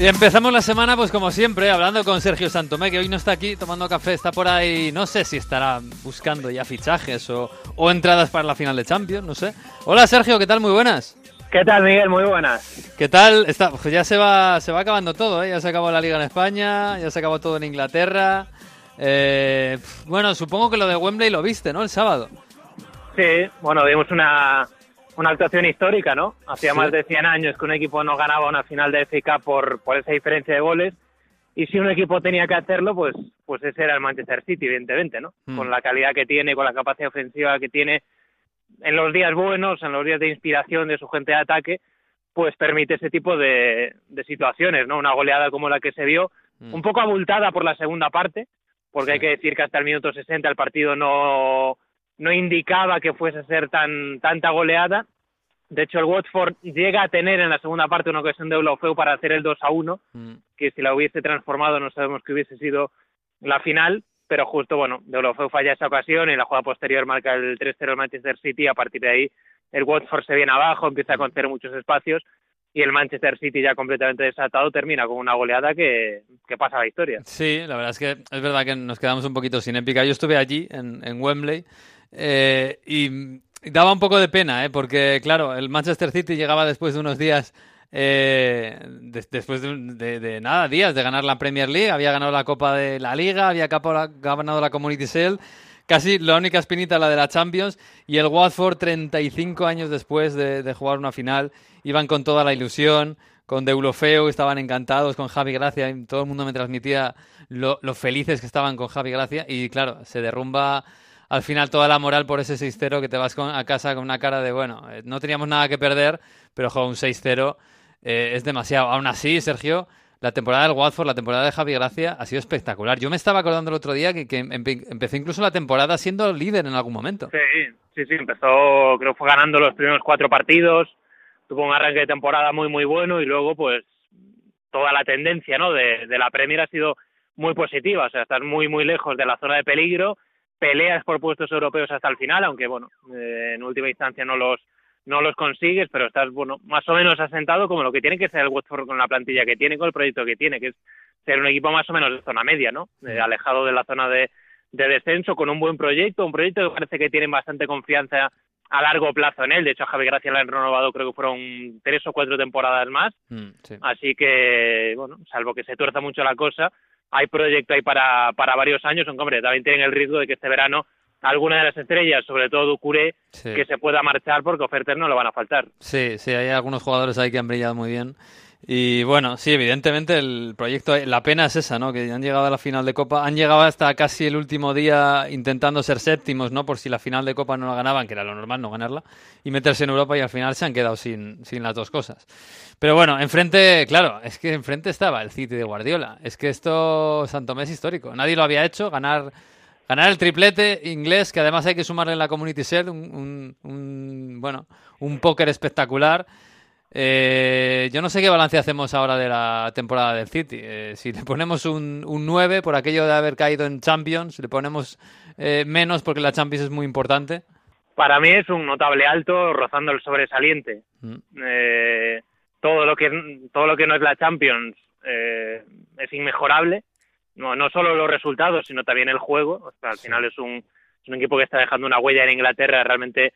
Y empezamos la semana, pues como siempre, hablando con Sergio Santomé, que hoy no está aquí tomando café, está por ahí, no sé si estará buscando ya fichajes o, o entradas para la final de Champions, no sé. Hola Sergio, ¿qué tal? Muy buenas. ¿Qué tal, Miguel? Muy buenas. ¿Qué tal? Está, pues ya se va, se va acabando todo, ¿eh? Ya se acabó la liga en España, ya se acabó todo en Inglaterra. Eh, bueno, supongo que lo de Wembley lo viste, ¿no? El sábado. Sí, bueno, vimos una, una actuación histórica, ¿no? Hacía Sí. más de 100 años que un equipo no ganaba una final de Cup por, por esa diferencia de goles. Y si un equipo tenía que hacerlo, pues, pues ese era el Manchester City, evidentemente, ¿no? Mm. Con la calidad que tiene, con la capacidad ofensiva que tiene, en los días buenos, en los días de inspiración de su gente de ataque, pues permite ese tipo de, de situaciones, ¿no? Una goleada como la que se vio, Mm. un poco abultada por la segunda parte, porque Sí. hay que decir que hasta el minuto 60 el partido no, no indicaba que fuese a ser tan tanta goleada. De hecho, el Watford llega a tener en la segunda parte una ocasión de Olofeu para hacer el 2 a 1, Mm. que si la hubiese transformado no sabemos que hubiese sido la final, pero justo, bueno, de Olofeu falla esa ocasión y la jugada posterior marca el 3-0 el Manchester City a partir de ahí el Watford se viene abajo, empieza a conceder muchos espacios y el Manchester City ya completamente desatado termina con una goleada que, que pasa a la historia. Sí, la verdad es que es verdad que nos quedamos un poquito sin épica. Yo estuve allí, en, en Wembley, eh, y daba un poco de pena, ¿eh? porque, claro, el Manchester City llegaba después de unos días, eh, des- después de, de- nada, días de ganar la Premier League, había ganado la Copa de la Liga, había ganado la Community Shield, casi la única espinita la de la Champions, y el Watford, 35 años después de, de jugar una final, iban con toda la ilusión, con Deulofeu, estaban encantados con Javi Gracia, y todo el mundo me transmitía lo, lo felices que estaban con Javi Gracia, y claro, se derrumba al final toda la moral por ese 6-0 que te vas con- a casa con una cara de, bueno, eh, no teníamos nada que perder, pero jo, un 6-0 eh, es demasiado. Aún así, Sergio, la temporada del Watford, la temporada de Javi Gracia ha sido espectacular. Yo me estaba acordando el otro día que, empe- empecé incluso la temporada siendo líder en algún momento. Sí, sí, sí, empezó, creo fue ganando los primeros cuatro partidos, tuvo un arranque de temporada muy, muy bueno y luego, pues, toda la tendencia, ¿no?, de, de la Premier ha sido muy positiva, o sea, estás muy, muy lejos de la zona de peligro, peleas por puestos europeos hasta el final, aunque, bueno, eh, en última instancia no los no los consigues, pero estás, bueno, más o menos asentado como lo que tiene que ser el Watford con la plantilla que tiene, con el proyecto que tiene, que es ser un equipo más o menos de zona media, ¿no?, Eh, alejado de la zona de, de descenso con un buen proyecto, un proyecto que parece que tienen bastante confianza a largo plazo en él. De hecho, a Javi Gracia le han renovado, creo que fueron tres o cuatro temporadas más. Mm, sí. Así que, bueno, salvo que se tuerza mucho la cosa, hay proyecto ahí para, para varios años. Aunque, hombre, también tienen el riesgo de que este verano alguna de las estrellas, sobre todo Ducuré, Sí. que se pueda marchar porque ofertas no le van a faltar. Sí, sí, hay algunos jugadores ahí que han brillado muy bien. Y bueno, sí, evidentemente el proyecto, la pena es esa, ¿no? Que han llegado a la final de Copa, han llegado hasta casi el último día intentando ser séptimos, ¿no? Por si la final de Copa no la ganaban, que era lo normal no ganarla, y meterse en Europa y al final se han quedado sin, sin las dos cosas. Pero bueno, enfrente, claro, es que enfrente estaba el City de Guardiola. Es que esto, Santomé es histórico. Nadie lo había hecho, ganar ganar el triplete inglés, que además hay que sumarle en la Community Shield, un, un- un, bueno, un póker espectacular. Eh, yo no sé qué balance hacemos ahora de la temporada del City. Eh, si le ponemos un, un 9 por aquello de haber caído en Champions, le ponemos eh, menos porque la Champions es muy importante. Para mí es un notable alto, rozando el sobresaliente. Mm, Eh, todo lo que todo lo que no es la Champions eh, es inmejorable. No, no solo los resultados, sino también el juego. O sea, al Sí. final es un, es un equipo que está dejando una huella en Inglaterra realmente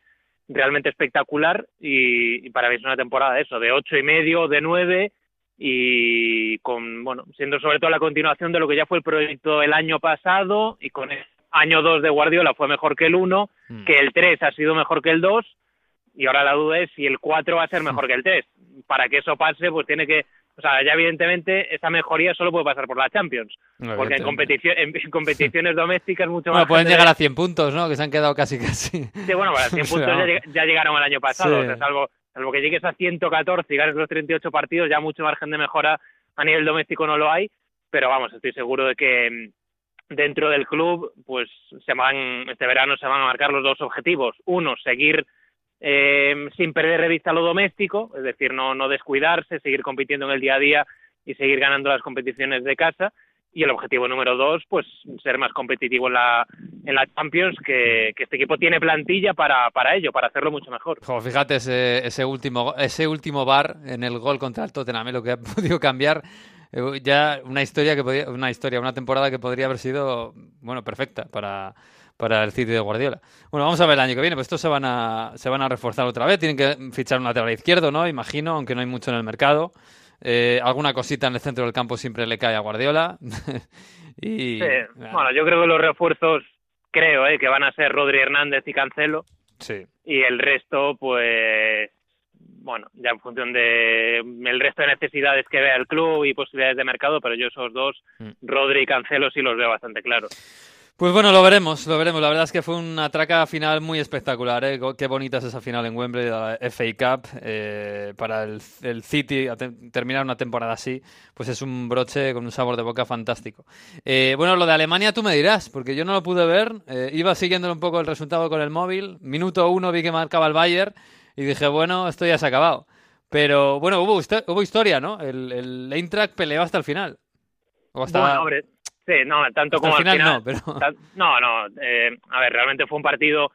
realmente espectacular y, y para mí es una temporada de eso, de ocho y medio, de nueve y con, bueno, siendo sobre todo la continuación de lo que ya fue el proyecto el año pasado y con el año 2 de Guardiola fue mejor que el 1, mm. que el 3 ha sido mejor que el 2 y ahora la duda es si el 4 va a ser mejor que el 3. Para que eso pase, pues tiene que, o sea, ya evidentemente esa mejoría solo puede pasar por la Champions, porque en, competición, en competiciones domésticas mucho Bueno, más pueden llegar a 100 puntos, ¿no? Que se han quedado casi casi. Sí, bueno, para 100 O sea, puntos ya, ya llegaron el año pasado, Sí. o sea, salvo, salvo que llegues a 114 y ganes los 38 partidos, ya mucho margen de mejora a nivel doméstico no lo hay, pero vamos, estoy seguro de que mm, dentro del club, pues se van, este verano se van a marcar los dos objetivos. Uno, seguir eh, sin perder de vista lo doméstico, es decir, no, no descuidarse, seguir compitiendo en el día a día y seguir ganando las competiciones de casa. Y el objetivo número dos, pues ser más competitivo en la, Champions, que, este equipo tiene plantilla para, para ello, para hacerlo mucho mejor. Jo, fíjate ese, ese último ese último bar en el gol contra el Tottenham, eh, lo que ha podido cambiar eh, ya una historia que podía, una historia, una temporada que podría haber sido, bueno, perfecta para, para el City de Guardiola. Bueno, vamos a ver el año que viene, pues estos se van a, se van a reforzar otra vez, tienen que fichar un lateral izquierdo, ¿no? Imagino, aunque no hay mucho en el mercado. Eh, alguna cosita en el centro del campo siempre le cae a Guardiola. y, bueno, yo creo que los refuerzos, creo, eh, que van a ser Rodri Hernández y Cancelo. Sí. Y el resto, pues, bueno, ya en función de el resto de necesidades que vea el club y posibilidades de mercado, pero yo esos dos, mm. Rodri y Cancelo, sí los veo bastante claros. Pues bueno, lo veremos, lo veremos. La verdad es que fue una traca final muy espectacular. ¿eh? Qué bonita es esa final en Wembley, la FA Cup. Eh, para el, City terminar una temporada así, pues es un broche con un sabor de boca fantástico. Eh, bueno, lo de Alemania tú me dirás, porque yo no lo pude ver. Eh, iba siguiendo un poco el resultado con el móvil. Minuto uno vi que marcaba el Bayern y dije, bueno, esto ya se ha acabado. Pero bueno, hubo, hubo historia, ¿no? El, el Eintracht peleó hasta el final. O hasta... Sí, no, tanto como al final. no, pero... no, no. Eh, a ver, realmente fue un partido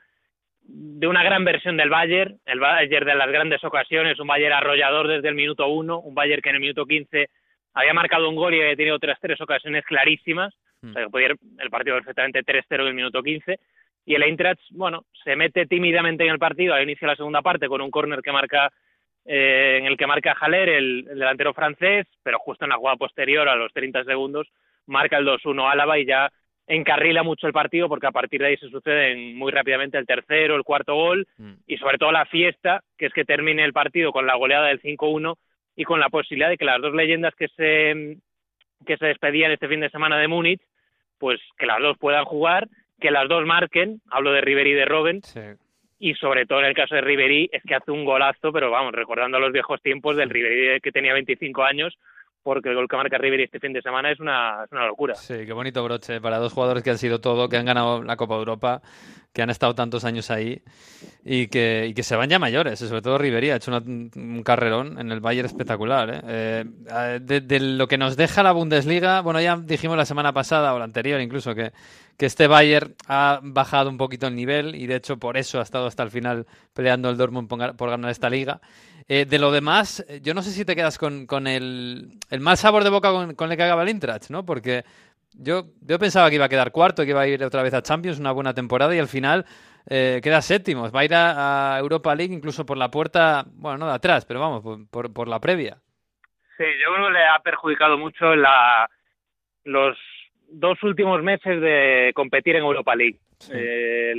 de una gran versión del Bayern, el Bayern de las grandes ocasiones, un Bayern arrollador desde el minuto uno, un Bayern que en el minuto quince había marcado un gol y había tenido otras tres ocasiones clarísimas, o sea que podía ir el partido perfectamente 3-0 en el minuto quince, y el Eintracht, bueno, se mete tímidamente en el partido al inicio de la segunda parte con un córner que marca eh, en el que marca el, el, delantero francés, pero justo en la jugada posterior a los 30 segundos marca el 2-1 Álava y ya encarrila mucho el partido porque a partir de ahí se suceden muy rápidamente el tercero, el cuarto gol mm. y sobre todo la fiesta, que es que termine el partido con la goleada del 5-1 y con la posibilidad de que las dos leyendas que se que se despedían este fin de semana de Múnich, pues que las dos puedan jugar, que las dos marquen, hablo de Ribery y de Robben, y sobre todo en el caso de Ribery es que hace un golazo, pero vamos, recordando los viejos tiempos del Ribery que tenía 25 años, porque el gol que marca River este fin de semana es una, es una locura. Sí, qué bonito broche para dos jugadores que han sido todo, que han ganado la Copa de Europa, que han estado tantos años ahí y que, y que se van ya mayores. Sobre todo Riverí ha hecho un carrerón en el Bayern espectacular. ¿eh? Eh, de, lo que nos deja la Bundesliga, bueno, ya dijimos la semana pasada o la anterior incluso que, que este Bayern ha bajado un poquito el nivel y de hecho por eso ha estado hasta el final peleando el Dortmund por ganar esta liga. Eh, de lo demás, eh, yo no sé si te quedas con, con el, el, mal sabor de boca con, con el que acaba el Eintracht, ¿no? Porque yo, yo pensaba que iba a quedar cuarto, que iba a ir otra vez a Champions, una buena temporada, y al final eh, queda séptimo. Va a ir a, Europa League incluso por la puerta, bueno, no de atrás, pero vamos, por, por, la previa. Sí, yo creo que le ha perjudicado mucho la, los dos últimos meses de competir en Europa League.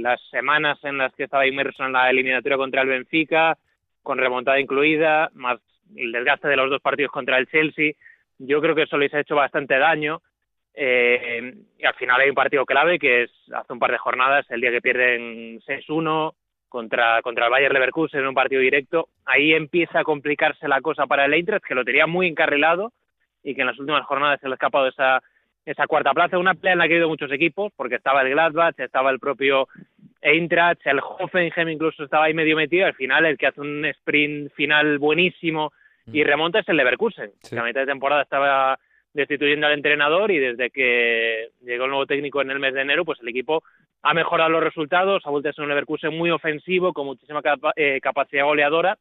las semanas en las que estaba inmerso en la eliminatoria contra el Benfica, con remontada incluida, más el desgaste de los dos partidos contra el Chelsea. Yo creo que eso les ha hecho bastante daño. Eh, y al final hay un partido clave que es hace un par de jornadas, el día que pierden 6-1 contra, contra el Bayern Leverkusen en un partido directo. Ahí empieza a complicarse la cosa para el Eintracht, que lo tenía muy encarrilado y que en las últimas jornadas se le ha escapado esa, esa cuarta plaza. Una pelea en la que ha ido muchos equipos, porque estaba el Gladbach, estaba el propio Eintracht, el Hoffenheim incluso estaba ahí medio metido, al final el que hace un sprint final buenísimo y mm. remonta es el Leverkusen, que a mitad de temporada estaba destituyendo al entrenador y desde que llegó el nuevo técnico en el mes de enero, pues el equipo ha mejorado los resultados, ha vuelto a ser un Leverkusen muy ofensivo, con muchísima eh, capacidad goleadora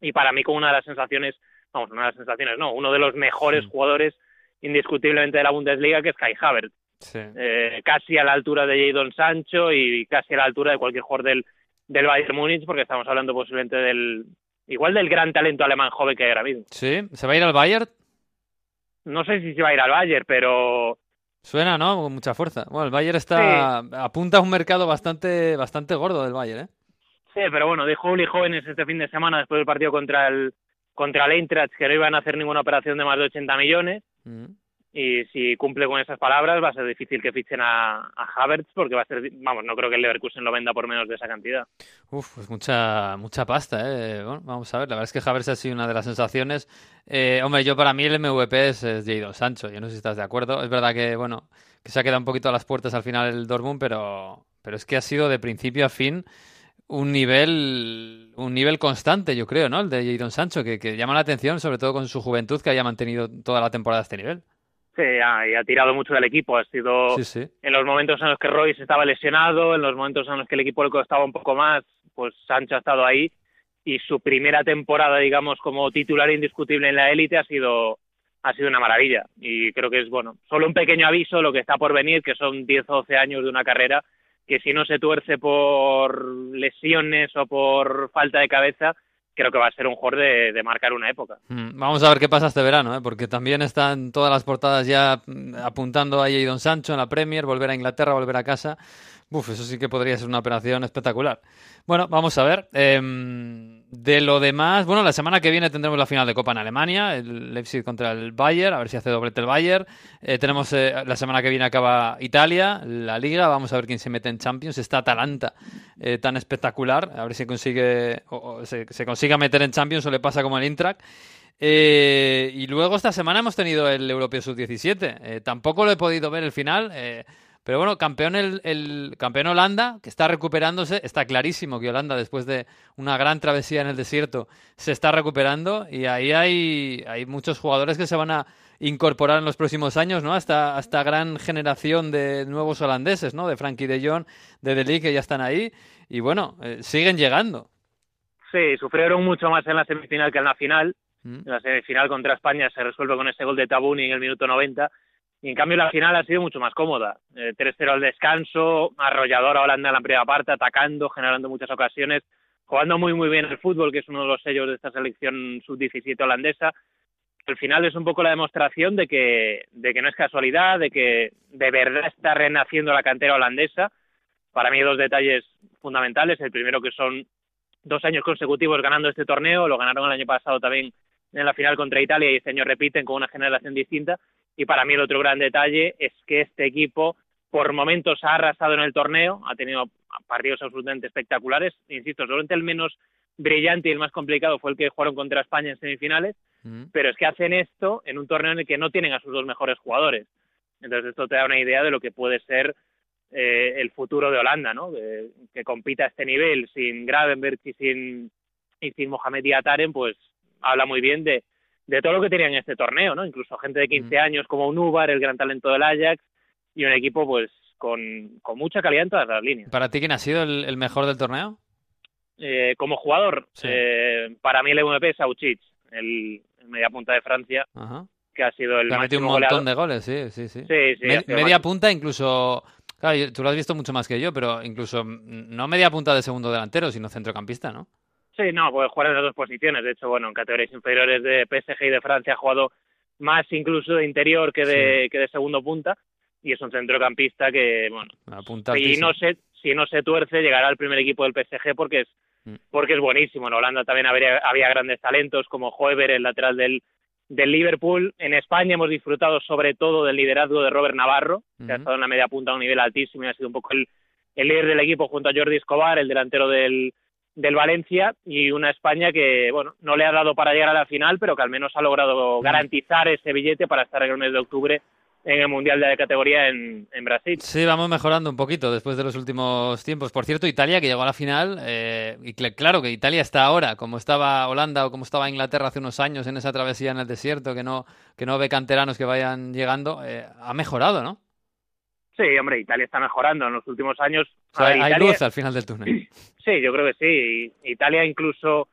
y para mí con una de las sensaciones, vamos, una de las sensaciones, no, uno de los mejores jugadores indiscutiblemente de la Bundesliga, que es Kai Havertz. Eh, casi a la altura de Jadon Sancho y casi a la altura de cualquier jugador del, del Bayern Múnich, porque estamos hablando posiblemente del igual del gran talento alemán joven que hay ahora mismo. Sí, ¿se va a ir al Bayern? No sé si se va a ir al Bayern, pero suena, ¿no? Con mucha fuerza. Bueno, el Bayern está apunta a un mercado bastante bastante gordo del Bayern, ¿eh? Sí, pero bueno, dijo Uli Jóvenes este fin de semana después del partido contra el contra el Eintracht que no iban a hacer ninguna operación de más de 80 millones. Mm y si cumple con esas palabras va a ser difícil que fichen a, Havertz porque va a ser, vamos, no creo que el Leverkusen lo venda por menos de esa cantidad. Uf, pues mucha mucha pasta, ¿eh? Bueno, vamos a ver, la verdad es que Havertz ha sido una de las sensaciones. Eh, hombre, yo para mí el MVP es, es Jadon Sancho, yo no sé si estás de acuerdo. Es verdad que, bueno, que se ha quedado un poquito a las puertas al final el Dortmund, pero, pero es que ha sido de principio a fin un nivel un nivel constante, yo creo, ¿no? El de Jadon Sancho, que, que llama la atención, sobre todo con su juventud, que haya mantenido toda la temporada este nivel. Sí, ha, y ha tirado mucho del equipo. Ha sido en los momentos en los que Royce estaba lesionado, en los momentos en los que el equipo le costaba un poco más, pues Sancho ha estado ahí. Y su primera temporada, digamos, como titular indiscutible en la élite ha sido ha sido una maravilla. Y creo que es, bueno, solo un pequeño aviso lo que está por venir, que son 10 o 12 años de una carrera que si no se tuerce por lesiones o por falta de cabeza, creo que va a ser un jugador de, marcar una época. Mm, vamos a ver qué pasa este verano, ¿eh? porque también están todas las portadas ya mm, apuntando a Don Sancho en la Premier, volver a Inglaterra, volver a casa. Uf, eso sí que podría ser una operación espectacular. Bueno, vamos a ver. Em, de lo demás, bueno, la semana que viene tendremos la final de Copa en Alemania, el Leipzig contra el Bayern, a ver si hace doblete el Bayern. Eh, tenemos eh, la semana que viene acaba Italia, la Liga, vamos a ver quién se mete en Champions. Está Atalanta eh, tan espectacular, a ver si consigue se, se, consiga meter en Champions o le pasa como el Intrac. y luego esta semana hemos tenido el Europeo Sub-17. tampoco lo he podido ver el final. Pero bueno, campeón el, campeón Holanda, que está recuperándose, está clarísimo que Holanda, después de una gran travesía en el desierto, se está recuperando y ahí hay, hay muchos jugadores que se van a incorporar en los próximos años, ¿no? Hasta gran generación de nuevos holandeses, ¿no? De Frankie de Jong, de De que ya están ahí y bueno, eh, siguen llegando. Sí, sufrieron mucho más en la semifinal que en la final. Mm. En la semifinal contra España se resuelve con ese gol de Tabuni en el minuto 90 y en cambio la final ha sido mucho más cómoda. 3-0 eh, al descanso, arrolladora Holanda en la primera parte, atacando, generando muchas ocasiones, jugando muy muy bien el fútbol, que es uno de los sellos de esta selección sub-17 holandesa. Al final es un poco la demostración de que, de que no es casualidad, de que de verdad está renaciendo la cantera holandesa. Para mí dos detalles fundamentales. El primero que son dos años consecutivos ganando este torneo, lo ganaron el año pasado también en la final contra Italia y este año repiten con una generación distinta. Y para mí el otro gran detalle es que este equipo por momentos ha arrasado en el torneo, ha tenido partidos absolutamente espectaculares. Insisto, solamente el menos brillante y el más complicado fue el que jugaron contra España en semifinales, mm. pero es que hacen esto en un torneo en el que no tienen a sus dos mejores jugadores. Entonces esto te da una idea de lo que puede ser eh, el futuro de Holanda, ¿no? que compita a este nivel sin Gravenberg y sin, y sin Mohamed Yataren, pues habla muy bien de, de todo lo que tenía en este torneo, ¿no? Incluso gente de 15 años como Unubar, el gran talento del Ajax, y un equipo pues con, con mucha calidad en todas las líneas. ¿Para ti quién ha sido el, mejor del torneo? Eh, como jugador, eh, para mí el MVP es Auchich, el, media punta de Francia, que ha sido el metido un montón de goles, sí, sí, sí. media punta incluso... Claro, tú lo has visto mucho más que yo, pero incluso no media punta de segundo delantero, sino centrocampista, ¿no? Sí, no, puede jugar en las dos posiciones. De hecho, bueno, en categorías inferiores de PSG y de Francia ha jugado más incluso de interior que de, que de segundo punta. Y es un centrocampista que, bueno, si no, se, si no se tuerce, llegará al primer equipo del PSG porque es, mm. porque es buenísimo. En Holanda también habría, había grandes talentos como Hoever, el lateral del, del Liverpool. En España hemos disfrutado sobre todo del liderazgo de Robert Navarro, que ha estado en la media punta a un nivel altísimo y ha sido un poco el, el líder del equipo junto a Jordi Escobar, el delantero del, del Valencia y una España que bueno no le ha dado para llegar a la final pero que al menos ha logrado garantizar ese billete para estar en el mes de octubre en el Mundial de Categoría en, en, Brasil. Sí, vamos mejorando un poquito después de los últimos tiempos. Por cierto, Italia que llegó a la final, eh, y claro que Italia está ahora, como estaba Holanda o como estaba Inglaterra hace unos años en esa travesía en el desierto, que no, que no ve canteranos que vayan llegando, eh, ha mejorado, ¿no? Sí, hombre, Italia está mejorando en los últimos años. Hay luz al final del túnel. Sí, yo creo que sí. Italia incluso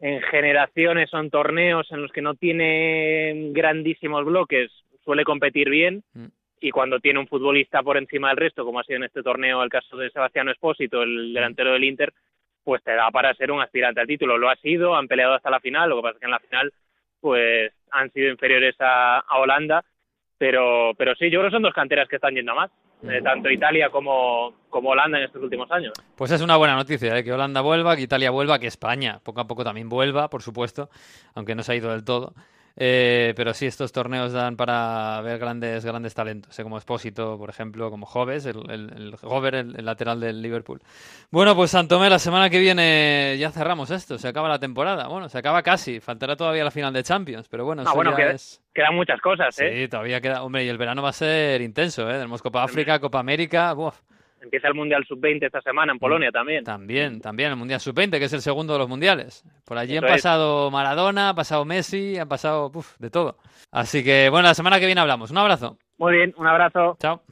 en generaciones son torneos en los que no tiene grandísimos bloques, suele competir bien mm. y cuando tiene un futbolista por encima del resto, como ha sido en este torneo el caso de Sebastián Espósito, el mm. delantero del Inter, pues te da para ser un aspirante al título. Lo ha sido, han peleado hasta la final, lo que pasa es que en la final pues han sido inferiores a, a Holanda pero, pero sí, yo creo que son dos canteras que están yendo a más, tanto Italia como, como Holanda en estos últimos años. Pues es una buena noticia, ¿eh? que Holanda vuelva, que Italia vuelva, que España poco a poco también vuelva, por supuesto, aunque no se ha ido del todo. Eh, pero sí, estos torneos dan para ver grandes, grandes talentos, como Espósito, por ejemplo, como Joves, el, el, el, lateral del Liverpool. Bueno, pues Santomé, la semana que viene ya cerramos esto, se acaba la temporada. Bueno, se acaba casi, faltará todavía la final de Champions, pero bueno, ah, bueno quedan muchas cosas, ¿eh? Sí, todavía queda, hombre, y el verano va a ser intenso, ¿eh? Tenemos Copa África, Copa América, Empieza el Mundial Sub-20 esta semana en Polonia también. También, también el Mundial Sub-20, que es el segundo de los mundiales. Por allí han pasado Maradona, ha pasado Messi, han pasado de todo. Así que, bueno, la semana que viene hablamos. Un abrazo. Muy bien, un abrazo. Chao.